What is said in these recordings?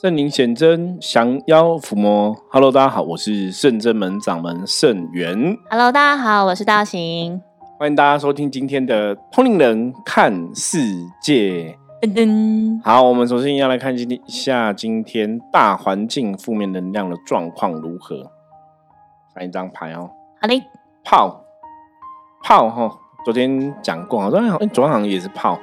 圣灵显真，降妖伏魔。Hello，大家好，我是圣真门掌门圣元。Hello，大家好，我是道行。欢迎大家收听今天的《通灵人看世界》。噔噔，好，我们首先要来看今天一下今天大环境负面能量的状况如何。翻一张牌哦，好嘞，炮炮哈，昨天讲过，好像哎，昨天好像也是炮，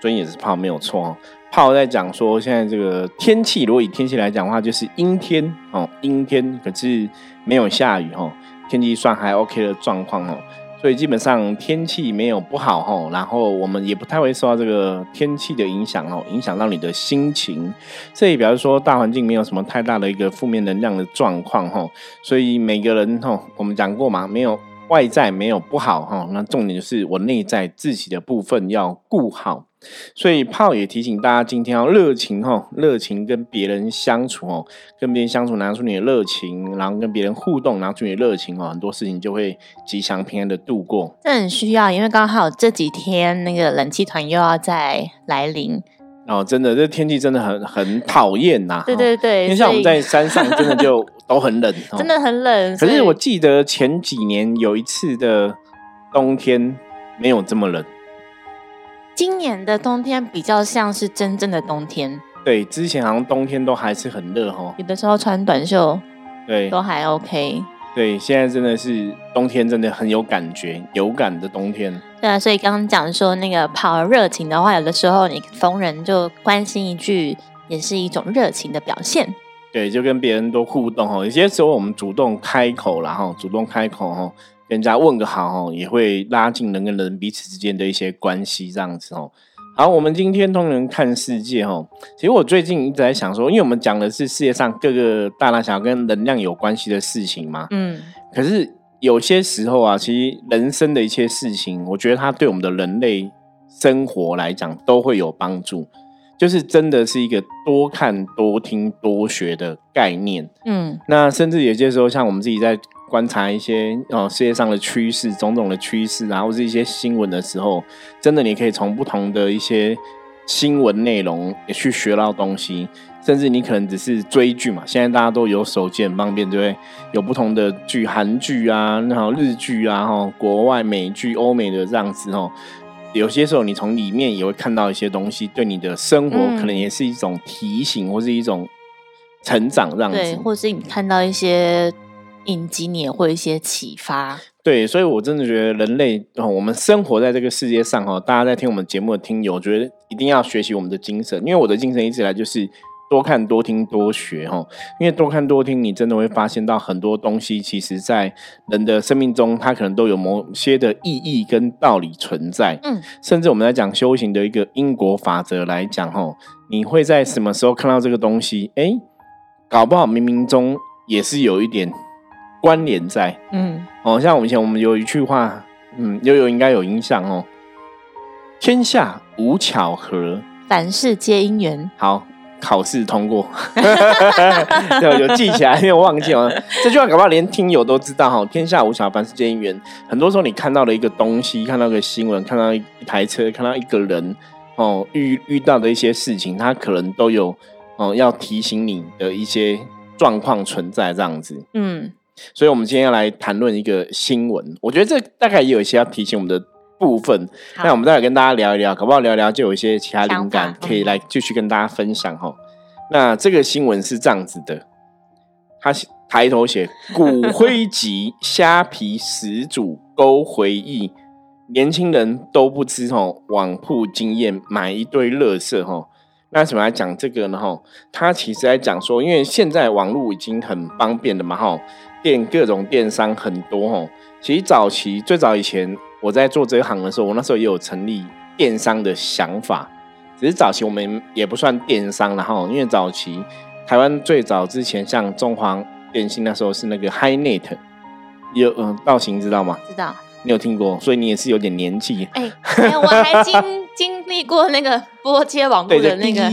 昨天也是炮，没有错哦。炮在讲说，现在这个天气，如果以天气来讲的话，就是阴天哦，阴天，可是没有下雨哦，天气算还 OK 的状况哦，所以基本上天气没有不好哦，然后我们也不太会受到这个天气的影响哦，影响到你的心情，这也表示说大环境没有什么太大的一个负面能量的状况哦，所以每个人哦，我们讲过嘛，没有。外在没有不好哈，那重点就是我内在自己的部分要顾好。所以炮也提醒大家，今天要热情哈，热情跟别人相处哦，跟别人相处拿出你的热情，然后跟别人互动拿出你的热情哦，很多事情就会吉祥平安的度过。这很需要，因为刚好这几天那个冷气团又要再来临。哦，真的，这天气真的很很讨厌呐。对对对，因为像我们在山上，真的就都很冷，哦真的很冷。可是我记得前几年有一次的冬天没有这么冷。今年的冬天比较像是真正的冬天，对，之前好像冬天都还是很热哈。有的时候穿短袖对都还 OK。对，现在真的是冬天，真的很有感觉，有感的冬天。对啊，所以刚刚讲说那个跑热情的话，有的时候你逢人就关心一句，也是一种热情的表现。对，就跟别人多互动哈。有些时候我们主动开口然后主动开口哈，跟人家问个好哈，也会拉近人跟人彼此之间的一些关系，这样子哦。好，我们今天通人看世界哦。其实我最近一直在想说，因为我们讲的是世界上各个大大小小跟能量有关系的事情嘛。嗯，可是有些时候啊，其实人生的一些事情，我觉得它对我们的人类生活来讲都会有帮助。就是真的是一个多看、多听、多学的概念。嗯，那甚至有些时候，像我们自己在观察一些哦世界上的趋势、种种的趋势然后是一些新闻的时候，真的你可以从不同的一些新闻内容也去学到东西。甚至你可能只是追剧嘛，现在大家都有手机很方便，对不对？有不同的剧，韩剧啊，然后日剧啊，哈，国外美剧、欧美的这样子哦。有些时候，你从里面也会看到一些东西，对你的生活嗯可能也是一种提醒，或是一种成长，这样子。对，或是你看到一些影集，你也会有一些启发。对，所以我真的觉得人类哦，我们生活在这个世界上哦，大家在听我们节目的听友，我觉得一定要学习我们的精神，因为我的精神一直以来就是多看、多听、多学哈。因为多看多听，你真的会发现到很多东西，其实在人的生命中，它可能都有某些的意义跟道理存在。嗯，甚至我们在讲修行的一个因果法则来讲哈，你会在什么时候看到这个东西？哎，搞不好冥冥中也是有一点关联在。嗯，哦，像我们以前我们有一句话，嗯，悠悠应该有印象哦。天下无巧合，凡事皆因缘。好，考试通过，对，有记起来，因为我忘记了 这句话，搞不好连听友都知道哈。天下无小，凡是皆因缘。很多时候你看到了一个东西，看到一个新闻，看到一台车，看到一个人，哦，遇遇到的一些事情，它可能都有哦要提醒你的一些状况存在，这样子。嗯，所以，我们今天要来谈论一个新闻。我觉得这大概也有一些要提醒我们的部分。那我们待会跟大家聊一聊，搞不好聊一聊就有一些其他灵感可以来继续跟大家分享哈。那这个新闻是这样子的，他抬头写“骨灰级虾皮始祖勾回忆”，年轻人都不知哦，网铺经验买一堆垃圾哈。那什么来讲这个呢？哈，他其实在讲说，因为现在网络已经很方便了嘛，哈，电各种电商很多，哦。其实早期最早以前我在做这一行的时候，我那时候也有成立电商的想法，只是早期我们也不算电商，然后因为早期台湾最早之前像中华电信那时候是那个 HiNet，有嗯，道行知道吗？知道。你有听过，所以你也是有点年纪。哎，我还经 经历过那个拨接网络的那个，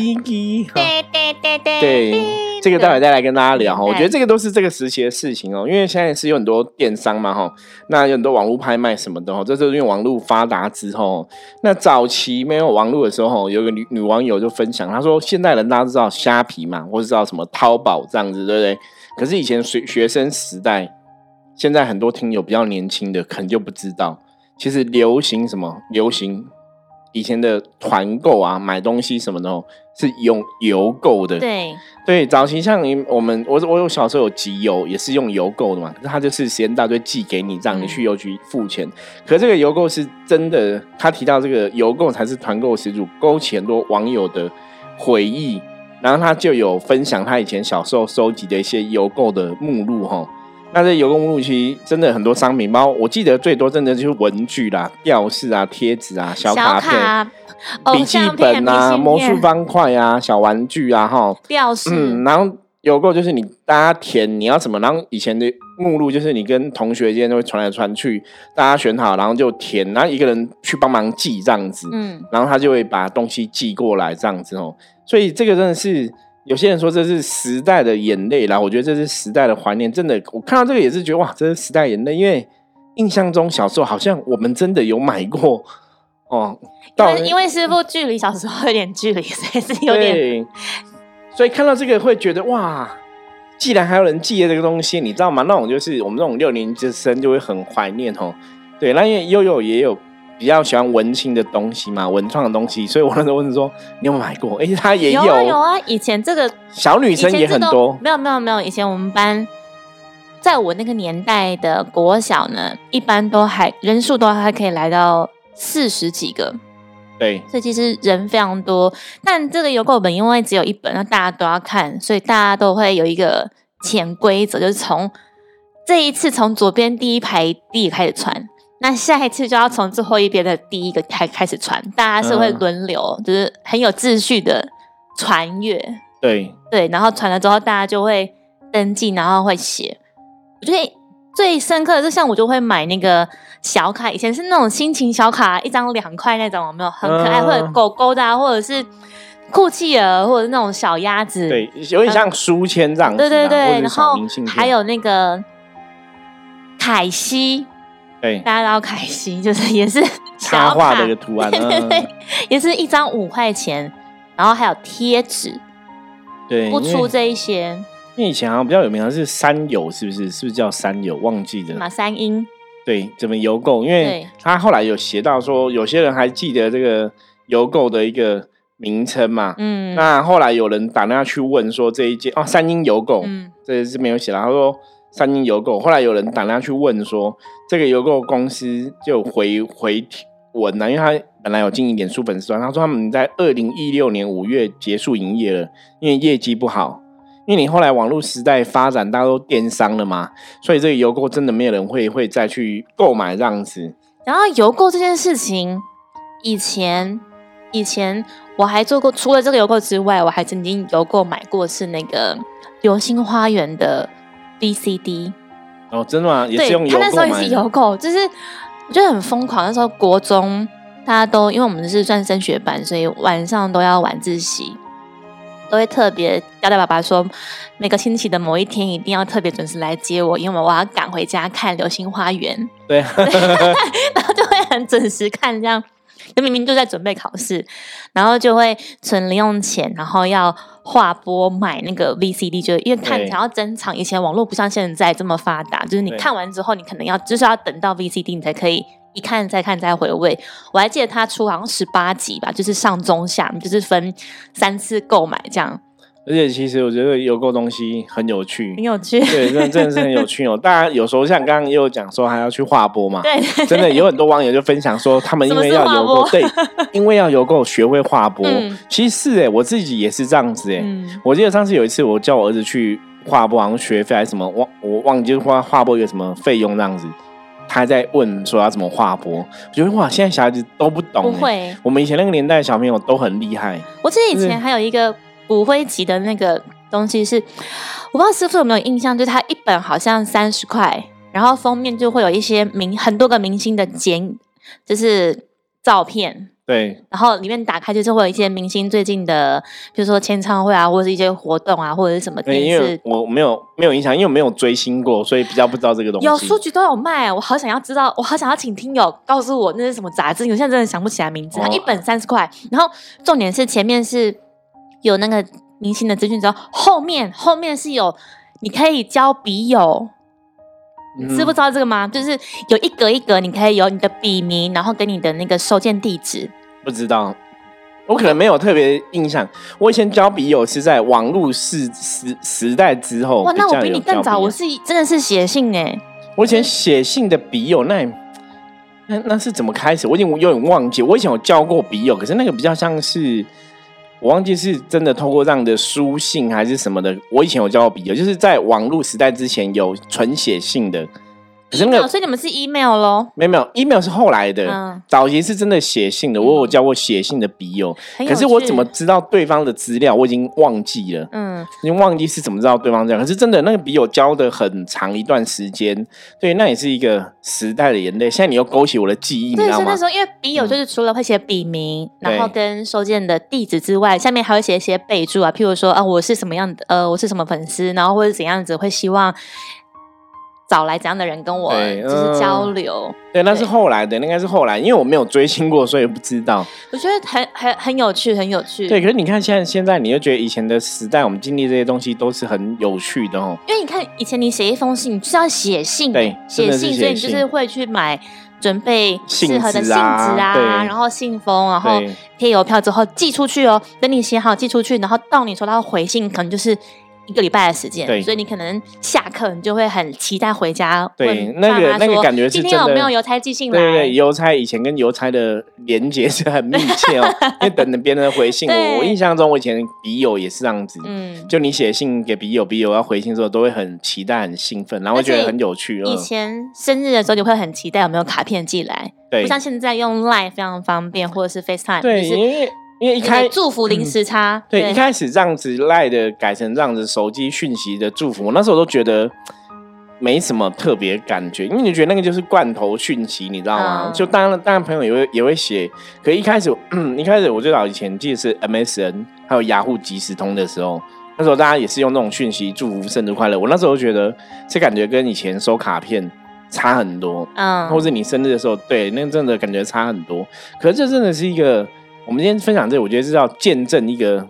对对对对，这个待会再来跟大家聊哈。我觉得这个都是这个时期的事情哦，因为现在是有很多电商嘛哈，那有很多网络拍卖什么的哈，这是因为网络发达之后。那早期没有网络的时候，有个女女网友就分享，她说现代人大家知道虾皮嘛，或者知道什么淘宝这样子，对不对？可是以前学学生时代。现在很多听友比较年轻的，可能就不知道，其实流行什么？流行以前的团购啊，买东西什么的，是用邮购的。对对，早期像我们，我我有小时候有集邮，也是用邮购的嘛。可是他就是时间大队寄给你，让你去邮局付钱。可这个邮购是真的，他提到这个邮购才是团购始祖，勾起很多网友的回忆。然后他就有分享他以前小时候收集的一些邮购的目录，哈。那这邮购目录其实真的很多商品包，我记得最多真的就是文具啦、吊饰啊、贴纸啊、小卡片、笔记本啊、魔术方块啊、小玩具啊，哈。吊饰。嗯，然后邮购就是你大家填你要什么，然后以前的目录就是你跟同学间都会传来传去，大家选好然后就填，然后一个人去帮忙寄这样子，嗯，然后他就会把东西寄过来这样子哦，所以这个真的是。有些人说这是时代的眼泪啦，我觉得这是时代的怀念。真的，我看到这个也是觉得哇，这是时代眼泪。因为印象中小时候好像我们真的有买过 哦。因因为师傅距离小时候有点距离，所以是有点。所以看到这个会觉得哇，既然还有人记得这个东西，你知道吗？那种就是我们这种六年级生就会很怀念哦。对，那因为悠悠也有。比较喜欢文青的东西嘛，文创的东西，所以我那时候问说：“ 你有买过？”哎，他也有，有啊。以前这个小女生也很多，没有没有没有。以前我们班，在我那个年代的国小呢，一般都还人数都还可以来到四十几个。对，所以其实人非常多。但这个邮购本因为只有一本，那大家都要看，所以大家都会有一个潜规则，就是从这一次从左边第一排第一开始传。那下一次就要从最后一边的第一个开开始传，大家是会轮流，就是很有秩序的传阅。对对，然后传了之后，大家就会登记，然后会写。我觉得最深刻的是，像我就会买那个小卡，以前是那种心情小卡，一张两块那种，有没有很可爱，或者狗狗的，或者是酷气儿，或者是那种小鸭子，对，有点像书签这样。对对对，然后还有那个凯西。对，大家都要开心，就是也是插画的一个图案，对对对，也是一张五块钱，然后还有贴纸，对，不出这一些。因为以前好像比较有名的是三友，是不是？是不是叫三友？忘记了。马三英。对，怎么邮购？因为他后来有写到说，有些人还记得这个邮购的一个名称嘛。嗯。那后来有人打电话去问说，这一件哦，三英邮购，嗯，这是没有写到。他说。三金邮购，后来有人打电话去问说，这个邮购公司就回回文呢，因为他本来有经营脸书粉丝团，他说他们在二零一六年五月结束营业了，因为业绩不好。因为你后来网络时代发展，大家都电商了嘛，所以这个邮购真的没有人会会再去购买这样子。然后邮购这件事情，以前以前我还做过，除了这个邮购之外，我还曾经邮购买过是那个流星花园的。B C D 哦，真的吗？也是用邮购他那时候也是邮购，就是我觉得很疯狂。那时候国中大家都因为我们是算升学班，所以晚上都要晚自习，都会特别交代爸爸说，每个星期的某一天一定要特别准时来接我，因为我要赶回家看《流星花园》。对，然后就会很准时看这样。就明明就在准备考试，然后就会存零用钱，然后要划拨买那个 VCD，就因为看想要珍藏。以前网络不像现在这么发达，就是你看完之后，你可能要就是要等到 VCD 你才可以一看再看再回味。我还记得他出好像十八集吧，就是上中下，就是分三次购买这样。而且其实我觉得邮购东西很有趣，很有趣，对，真的真的是很有趣哦。大家有时候像刚刚也有讲说还要去划拨嘛，对，真的有很多网友就分享说他们因为要邮购，对，因为要邮购学会划拨。其实是哎，我自己也是这样子哎。我记得上次有一次我叫我儿子去划拨，好像学费还是什么，忘我忘记划划拨一个什么费用这样子，他还在问说要怎么划拨。我觉得哇，现在小孩子都不懂，不会。我们以前那个年代小朋友都很厉害。我记得以前还有一个。骨灰级的那个东西是，我不知道师傅有没有印象，就是它一本好像三十块，然后封面就会有一些明很多个明星的剪，就是照片。对，然后里面打开就是会有一些明星最近的，比如说签唱会啊，或者是一些活动啊，或者是什么电视。我没有没有印象，因为我没有追星过，所以比较不知道这个东西。有书局都有卖，我好想要知道，我好想要请听友告诉我那是什么杂志。我现在真的想不起来名字，它一本三十块。然后重点是前面是有那个明星的资讯，之后后面后面是有你可以交笔友。知不知道这个吗？就是有一格一格，你可以有你的笔名，然后跟你的那个收件地址。不知道，我可能没有特别印象。我以前交笔友是在网络时时时代之后。哇，那我比你更早，我是真的是写信哎。我以前写信的笔友，那那那是怎么开始？我已经有点忘记。我以前有交过笔友，可是那个比较像是。我忘记是真的通过这样的书信还是什么的。我以前有教过笔友，就是在网络时代之前有纯写信的。email，所以你们是 email 咯？没有没有，email 是后来的。嗯早期是真的写信的，我有交过写信的笔友。可是我怎么知道对方的资料？我已经忘记了。嗯，已经忘记是怎么知道对方这样。可是真的那个笔友交的很长一段时间，对，那也是一个时代的眼泪。现在你又勾起我的记忆，你知道吗？那时候因为笔友就是除了会写笔名，然后跟收件的地址之外，下面还会写一些备注啊，譬如说啊，我是什么样的，呃，我是什么粉丝，然后或者怎样子会希望。找来怎样的人跟我就是交流？对，那是后来的，应该是后来，因为我没有追星过，所以不知道。我觉得很很很有趣，很有趣。对，可是你看现在，现在你就觉得以前的时代，我们经历这些东西都是很有趣的哦。因为你看以前你写一封信，就是要写信，对，写信，所以你就是会去买准备适合的信纸啊，然后信封，然后贴邮票之后寄出去哦。等你写好寄出去，然后到你收到回信，可能就是。一个礼拜的时间，所以你可能下课你就会很期待回家。对，那个那个感觉是今天有没有邮差寄信来？对对，邮差以前跟邮差的连接是很密切哦，因为等着别人的回信。我我印象中，我以前笔友也是这样子，嗯，就你写信给笔友，笔友要回信的时候，都会很期待、很兴奋，然后觉得很有趣。以前生日的时候，你会很期待有没有卡片寄来，对，不像现在用 Line 非常方便，或者是 FaceTime，对，因为。因为一开祝福零时差，对，一开始这样子赖的改成这样子手机讯息的祝福，我那时候都觉得没什么特别感觉，因为你觉得那个就是罐头讯息，你知道吗？就当然当然朋友也会也会写，可一开始一开始我最早以前记得是 MSN 还有雅虎即时通的时候，那时候大家也是用那种讯息祝福生日快乐，我那时候觉得这感觉跟以前收卡片差很多，嗯，或者你生日的时候，对，那真的感觉差很多，可是这真的是一个。我们今天分享这个，我觉得是要见证一个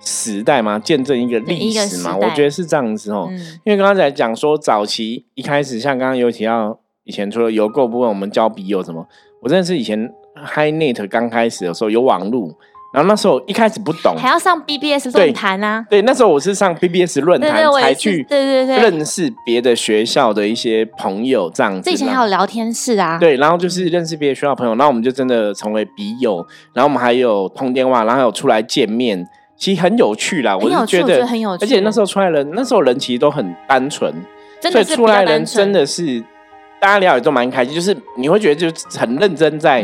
时代吗？见证一个历史吗？我觉得是这样子哦。因为刚刚在讲说，早期一开始，像刚刚有提到，以前除了邮购部分，我们交笔友什么，我真的是以前 HiNet 刚开始的时候有网路。然后那时候一开始不懂，还要上 BBS 论坛啊。对，那时候我是上 BBS 论坛才去，对对对，认识别的学校的一些朋友这样子。以前还有聊天室啊。对，然后就是认识别的学校朋友，然后我们就真的成为笔友。然后我们还有通电话，然后还有出来见面，其实很有趣啦。我就觉得很有趣，而且那时候出来人，那时候人其实都很单纯，所以出来人真的是。大家聊也都蛮开心，就是你会觉得就很认真在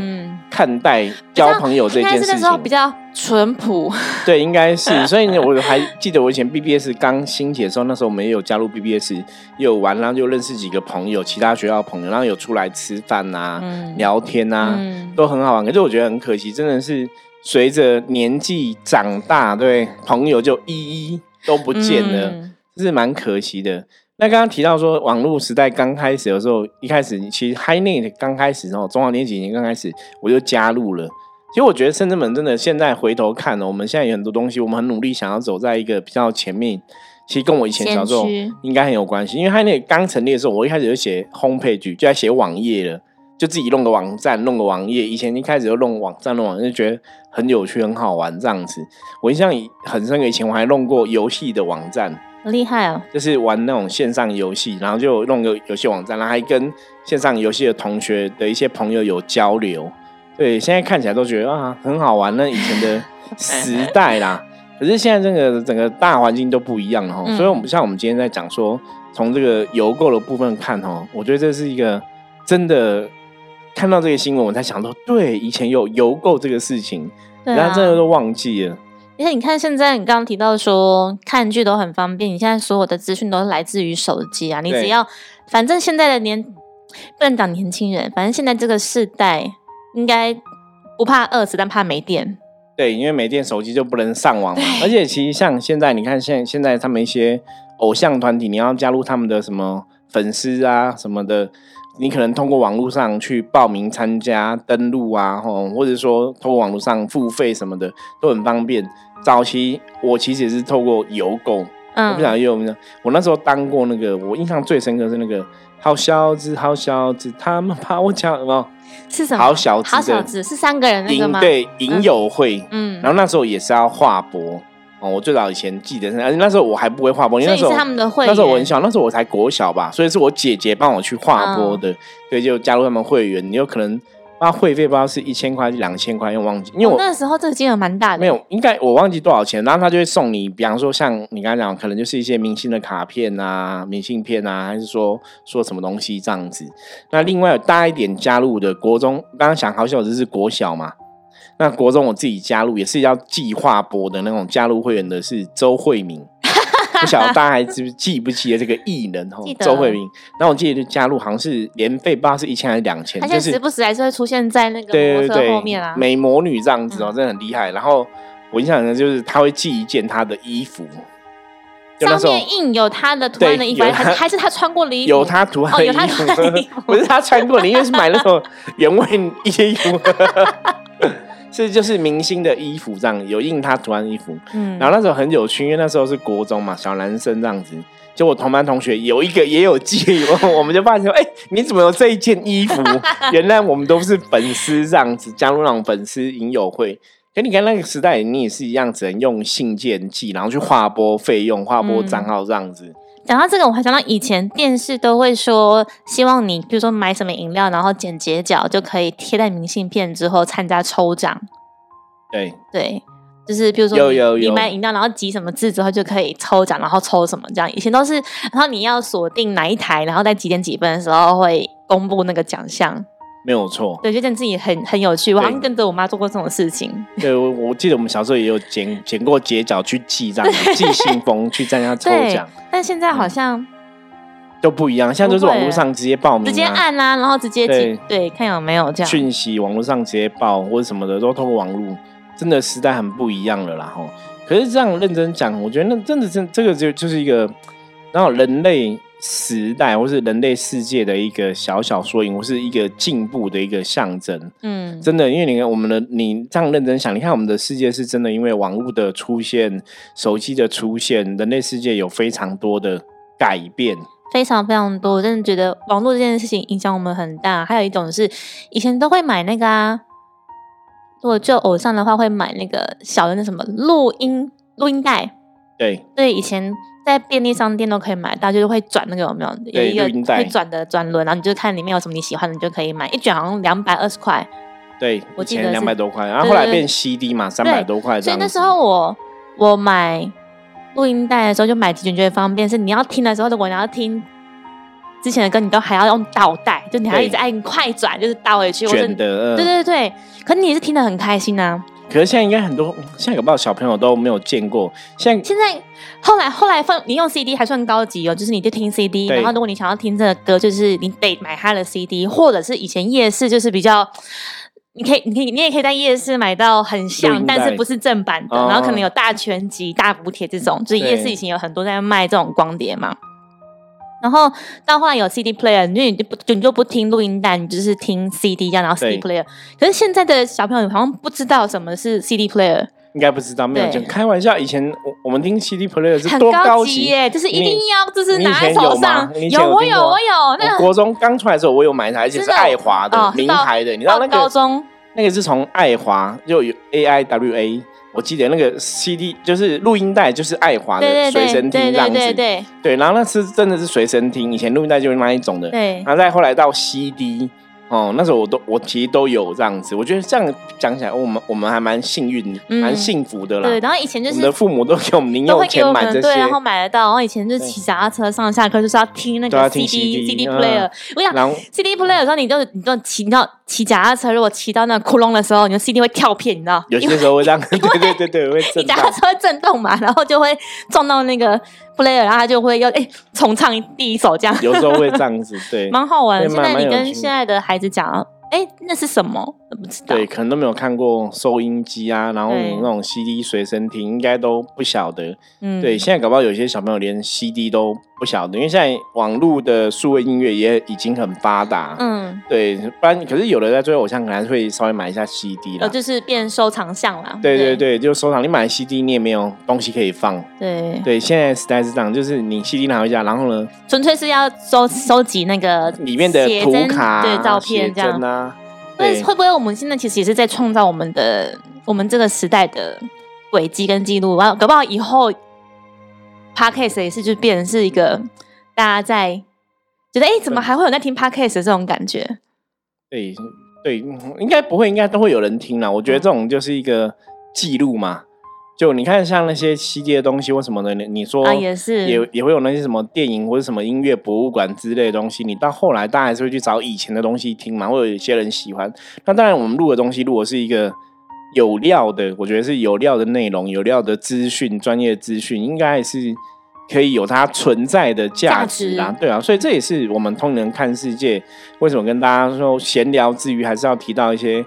看待交朋友这件事情，比较淳朴。对，应该是。所以呢，我还记得我以前 BBS 刚兴起的时候，那时候我们也有加入 BBS，有玩，然后就认识几个朋友，其他学校朋友，然后有出来吃饭啊、聊天啊，都很好玩。可是我觉得很可惜，真的是随着年纪长大，对朋友就一一都不见了，这是蛮可惜的。那刚刚提到说，网络时代刚开始的时候，一开始其实 HiNet 刚开始哦，中华电几年刚开始，我就加入了。其实我觉得深圳门真的现在回头看呢，我们现在有很多东西，我们很努力想要走在一个比较前面。其实跟我以前小时候应该很有关系，因为 HiNet 刚成立的时候，我一开始就写 Homepage，就在写网页了，就自己弄个网站，弄个网页。以前一开始就弄网站，弄网就觉得很有趣、很好玩这样子。我印象很深刻，以前我还弄过游戏的网站。厉害哦！就是玩那种线上游戏，然后就弄个游戏网站，然后还跟线上游戏的同学的一些朋友有交流。对，现在看起来都觉得啊，很好玩。那以前的 时代啦，可是现在这个整个大环境都不一样了哈。所以，我们像我们今天在讲说，从这个邮购的部分看哈，我觉得这是一个真的看到这个新闻，我才想到，对，以前有邮购这个事情，然后真的都忘记了。而且你看，现在你刚刚提到说看剧都很方便，你现在所有的资讯都是来自于手机啊，你只要反正现在的年不能讲年轻人，反正现在这个世代应该不怕饿死，但怕没电。对，因为没电，手机就不能上网嘛。而且其实像现在，你看现现在他们一些偶像团体，你要加入他们的什么粉丝啊什么的。你可能通过网络上去报名参加、登录啊，吼，或者说通过网络上付费什么的都很方便。早期我其实也是透过邮购，嗯，我不想邮没我那时候当过那个，我印象最深刻是那个好小子，好小子，他们怕我抢哦，是什么？好小子，好小子是三个人那个吗？对，影友会，嗯，然后那时候也是要画博。哦，我最早以前记得是，而且那时候我还不会画播，因为那时候那时候我很小，那时候我才国小吧，所以是我姐姐帮我去画播的，所以就加入他们会员。你有可能啊，会费不知道是一千块、两千块，又忘记。因为我那时候这个金额蛮大的，没有，应该我忘记多少钱。然后他就会送你，比方说像你刚才讲，可能就是一些明星的卡片啊、明信片啊，还是说说什么东西这样子。那另外有大一点加入的国中，刚刚想好像我这是国小嘛。那国中我自己加入也是要计划播的那种加入会员的是周慧敏，不晓得大家还记不记不记得这个艺人哦？周慧敏。那我记得就加入好像是年费不知道是一千还是两千，他现在时不时还是会出现在那个模特后面啊，美魔女这样子哦，真的很厉害。然后我印象中就是他会寄一件他的衣服，上面印有他的图案的衣服，还还是他穿过的衣服，有他图案的衣服，不是他穿过的，因为是买那种原味一些衣服。是就是明星的衣服这样有印他图案衣服，嗯，然后那时候很有趣，因为那时候是国中嘛，小男生这样子，就我同班同学有一个也有寄，我们就发现说，哎，你怎么有这一件衣服？原来我们都是粉丝这样子，加入那种粉丝影友会。跟你看那个时代，你也是一样，只能用信件寄，然后去划拨费用、划拨账号这样子。讲到这个，我还想到以前电视都会说，希望你比如说买什么饮料，然后剪睫角就可以贴在明信片之后参加抽奖。对对，就是比如说你你买饮料，然后集什么字之后就可以抽奖，然后抽什么这样。以前都是，然后你要锁定哪一台，然后在几点几分的时候会公布那个奖项。没有错，对，觉得自己很很有趣。我好像跟着我妈做过这种事情。对，我我记得我们小时候也有剪剪过睫角去寄这样，寄信封去参加抽奖。但现在好像都不一样，现在就是网络上直接报名，直接按啊，然后直接对对，看有没有这样讯息，网络上直接报或者什么的，都通过网络，真的时代很不一样了啦。吼，可是这样认真讲，我觉得那真的真这个就就是一个，然后人类。时代，或是人类世界的一个小小缩影，或是一个进步的一个象征。嗯，真的，因为你看我们的，你这样认真想，你看我们的世界是真的，因为网络的出现、手机的出现，人类世界有非常多的改变，非常非常多。我真的觉得网络这件事情影响我们很大。还有一种是，以前都会买那个啊，如果就偶像的话，会买那个小的那什么录音录音带。对，对，以前。在便利商店都可以买到，就是会转那个有没有？有一个会转的转轮，然后你就看里面有什么你喜欢的，你就可以买。一卷好像两百二十块。对，我记得两百多块，然后后来变 CD 嘛，三百多块。所以那时候我我买录音带的时候就买几卷，觉得方便。是你要听的时候，如果你要听之前的歌，你都还要用倒带，就你还要一直按快转，就是倒回去。卷的，对对对。可你也是听得很开心啊。可是现在应该很多，现在有不少小朋友都没有见过。现在现在后来后来放你用 CD 还算高级哦，就是你就听 CD，然后如果你想要听这个歌，就是你得买他的 CD，或者是以前夜市就是比较，你可以你可以你也可以在夜市买到很像，但是不是正版的，然后可能有大全集、大补贴这种，就是夜市以前有很多在卖这种光碟嘛。然后到后来有 CD player，因为你就不就你就不听录音带，你就是听 CD 这样，然后 CD player。可是现在的小朋友好像不知道什么是 CD player，应该不知道，没有讲开玩笑。以前我我们听 CD player 是多高级耶，就是一定要就是拿在手上。有我有我有，那国中刚出来的时候我有买一台，而且是爱华的名牌的，你知道那个高中那个是从爱华就有 A I W A。我记得那个 CD 就是录音带，就是爱华的随身听这样子。对对对对。然后那是真的是随身听，以前录音带就是那一种的。对。然后再后来到 CD，哦，那时候我都我其实都有这样子，我觉得这样讲起来，我们我们还蛮幸运、蛮幸福的啦。对，然后以前就是我们的父母都给我们零用钱买这些，对，然后买得到。然后以前就是骑脚踏车上下课就是要听那个 CD CD player。我想 CD player 的时候，你就你就骑到骑脚踏车，如果骑到那个窟窿的时候，你的 CD 会跳片，你知道？有些时候会这样，对对对对，会震。脚踏车会震动嘛，然后就会撞到那个 player，然后他就会要哎重唱第一首这样。有时候会这样子，对，蛮好玩。现在你跟现在的孩子讲。哎，那是什么？不知道。对，可能都没有看过收音机啊，然后那种 CD 随身听，应该都不晓得。嗯，对，现在搞不好有些小朋友连 CD 都不晓得，因为现在网络的数位音乐也已经很发达。嗯，对，不然可是有的在追偶像，可能会稍微买一下 CD 了，就是变收藏项了。对对对，就收藏。你买 CD，你也没有东西可以放。对对，现在时代是这样，就是你 CD 拿回家，然后呢，纯粹是要收收集那个里面的图卡、对照片这样。会会不会我们现在其实也是在创造我们的我们这个时代的轨迹跟记录？然后搞不好以后 podcast 也是就变成是一个大家在觉得哎，怎么还会有在听 podcast 这种感觉？对对，应该不会，应该都会有人听啦。我觉得这种就是一个记录嘛。就你看，像那些西街的东西或什么的，你你说啊，也是也也会有那些什么电影或者什么音乐博物馆之类的东西。你到后来，大家还是会去找以前的东西听嘛，或者有些人喜欢。那当然，我们录的东西如果是一个有料的，我觉得是有料的内容、有料的资讯、专业资讯，应该还是可以有它存在的价值啊。对啊，所以这也是我们通人看世界为什么跟大家说闲聊之余，还是要提到一些。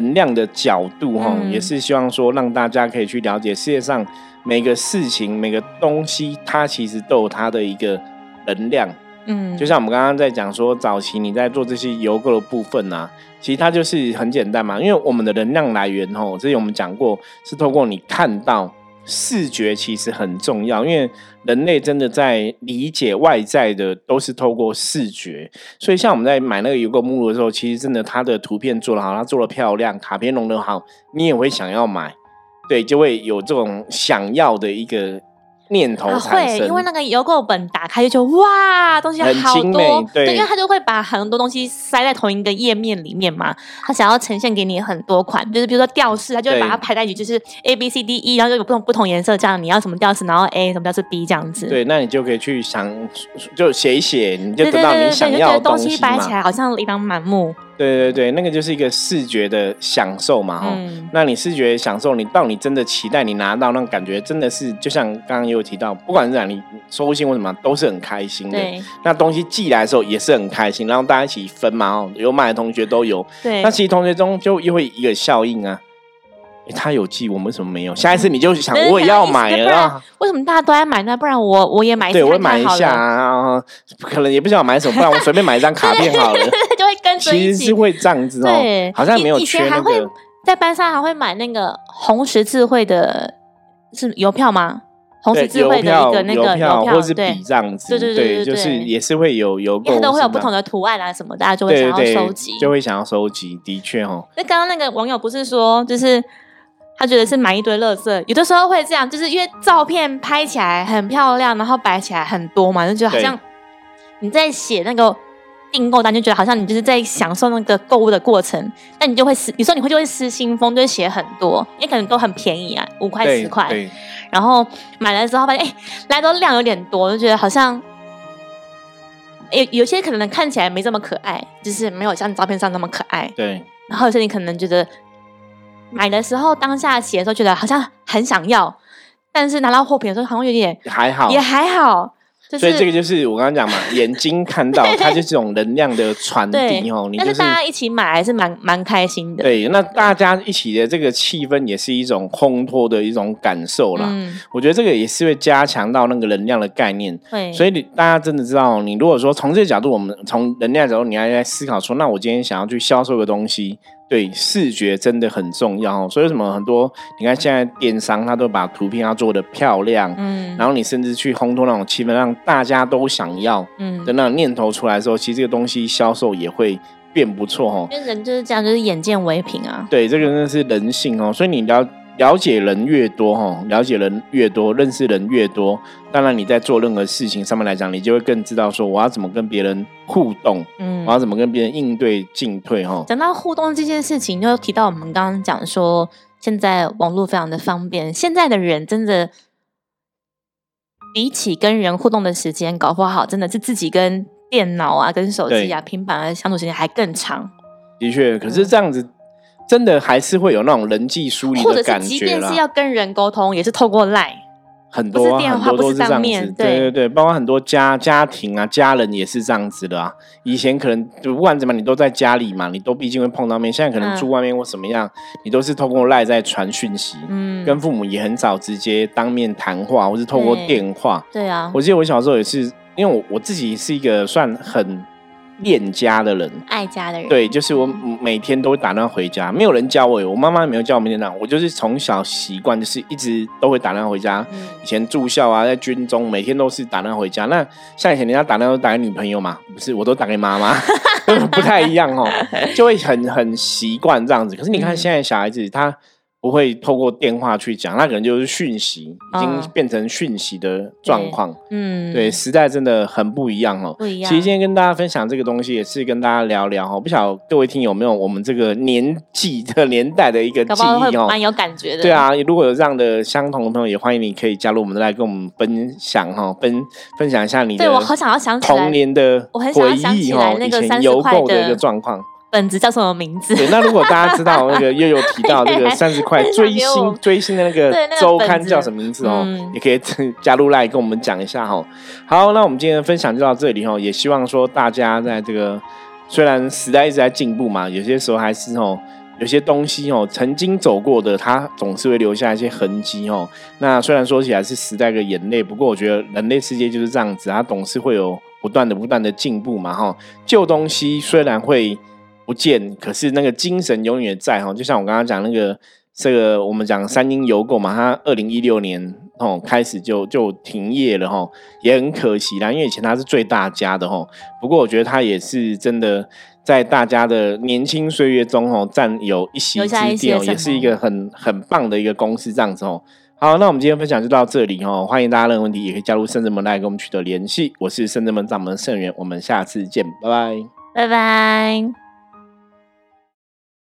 能量的角度，哈，也是希望说让大家可以去了解世界上每个事情、每个东西，它其实都有它的一个能量。嗯，就像我们刚刚在讲说，早期你在做这些邮购的部分啊，其实它就是很简单嘛，因为我们的能量来源，吼，之前我们讲过，是透过你看到。视觉其实很重要，因为人类真的在理解外在的都是透过视觉，所以像我们在买那个邮购目录的时候，其实真的它的图片做的好，它做的漂亮，卡片弄得好，你也会想要买，对，就会有这种想要的一个。念头会，因为那个邮购本打开就哇，东西好多，对，因为他就会把很多东西塞在同一个页面里面嘛。他想要呈现给你很多款，就是比如说吊饰，他就会把它排在一起，就是 A B C D E，然后就有不同不同颜色，这样你要什么吊饰，然后 A 什么吊饰 B 这样子。对，那你就可以去想，就写一写，你就得到你想要的东西摆起来好像琳琅满目。对对对，那个就是一个视觉的享受嘛，哈。那你视觉享受，你到你真的期待你拿到那种感觉，真的是就像刚刚也有提到，不管是讲你收信或什么，都是很开心的。那东西寄来的时候也是很开心，然后大家一起分嘛，哦，有买的同学都有。对。那其实同学中就又会一个效应啊。他有寄，我们为什么没有？下一次你就想我也要买了。为什么大家都在买呢？不然我我也买。对，我也买一下啊，可能也不知道买什么，不然我随便买一张卡片好了。就会跟其实是会这样子哦，好像没有缺那个。在班上还会买那个红十字会的，是邮票吗？红十字会的一个那个邮票，或是笔这样子。对对对对，就是也是会有邮购，都会有不同的图案啊什么，大家就会想要收集，就会想要收集。的确哦。那刚刚那个网友不是说，就是。他觉得是买一堆垃圾，有的时候会这样，就是因为照片拍起来很漂亮，然后摆起来很多嘛，就觉得好像你在写那个订购单，就觉得好像你就是在享受那个购物的过程，那你就会失，有时候你会就会失心疯，就会写很多，因为可能都很便宜啊，五块十块，然后买来之后发现，哎，来的量有点多，就觉得好像有有些可能看起来没这么可爱，就是没有像照片上那么可爱，对，然后有些你可能觉得。买的时候，当下写的时候觉得好像很想要，但是拿到货品的时候好像有点还好，也还好。所以这个就是我刚刚讲嘛，眼睛看到 它就是这种能量的传递哦。但是大家一起买还是蛮蛮开心的。对，那大家一起的这个气氛也是一种烘托的一种感受啦。嗯，我觉得这个也是会加强到那个能量的概念。对，所以你大家真的知道，你如果说从这个角度，我们从能量角度，你还在思考说，那我今天想要去销售个东西。对视觉真的很重要哦，所以什么很多你看现在电商他都把图片要做的漂亮，嗯，然后你甚至去烘托那种气氛，让大家都想要，嗯的那种念头出来的时候，其实这个东西销售也会变不错哦。因为人就是这样，就是眼见为凭啊。对，这个真的是人性哦，所以你要了解人越多哈，了解人越多，认识人越多，当然你在做任何事情上面来讲，你就会更知道说我要怎么跟别人互动，嗯，我要怎么跟别人应对进退哈。讲到互动这件事情，又提到我们刚刚讲说，现在网络非常的方便，现在的人真的比起跟人互动的时间，搞不好真的是自己跟电脑啊、跟手机啊、平板啊相处时间还更长。的确，可是这样子。真的还是会有那种人际疏离的感觉即便是要跟人沟通，也是透过赖，很多很多都是这样子。对对对，包括很多家家庭啊，家人也是这样子的啊。以前可能就不管怎么，你都在家里嘛，你都毕竟会碰到面。现在可能住外面或什么样，你都是透过赖在传讯息。嗯，跟父母也很少直接当面谈话，或是透过电话。对啊，我记得我小时候也是，因为我我自己是一个算很。恋家的人，爱家的人，对，就是我每天都会打电话回家，没有人教我，我妈妈也没有教我每天打，我就是从小习惯，就是一直都会打电话回家。以前住校啊，在军中，每天都是打电话回家。那像以前人家打电话打给女朋友嘛，不是，我都打给妈妈，不太一样哦，就会很很习惯这样子。可是你看现在小孩子他。不会透过电话去讲，那可能就是讯息，已经变成讯息的状况。嗯，对，时代真的很不一样哦。不一样。其实今天跟大家分享这个东西，也是跟大家聊聊哦。不晓得各位听有没有我们这个年纪的年代的一个记忆哦，蛮有感觉的。对啊，如果有这样的相同的朋友，也欢迎你可以加入我们来跟我们分享哈，分分享一下你的。对我好想要想童年的回忆哈，以前邮购的一个状况。本子叫什么名字？对，那如果大家知道 那个又有提到这个三十块 追星追星的那个周刊叫什么名字哦，也可以加入来跟我们讲一下哈。好，那我们今天的分享就到这里哈，也希望说大家在这个虽然时代一直在进步嘛，有些时候还是哦有些东西哦曾经走过的，它总是会留下一些痕迹哦。那虽然说起来是时代的眼泪，不过我觉得人类世界就是这样子，它总是会有不断的不断的进步嘛哈。旧东西虽然会。不见，可是那个精神永远在哈。就像我刚刚讲那个，这个我们讲三英邮购嘛，它二零一六年哦开始就就停业了哈，也很可惜啦，因为以前它是最大家的哈。不过我觉得它也是真的在大家的年轻岁月中哦占有一席之地哦，也是一个很很棒的一个公司这样子哦。好，那我们今天分享就到这里哦，欢迎大家任何问题也可以加入圣智门来跟我们取得联系。我是圣智门掌门圣元，我们下次见，拜拜，拜拜。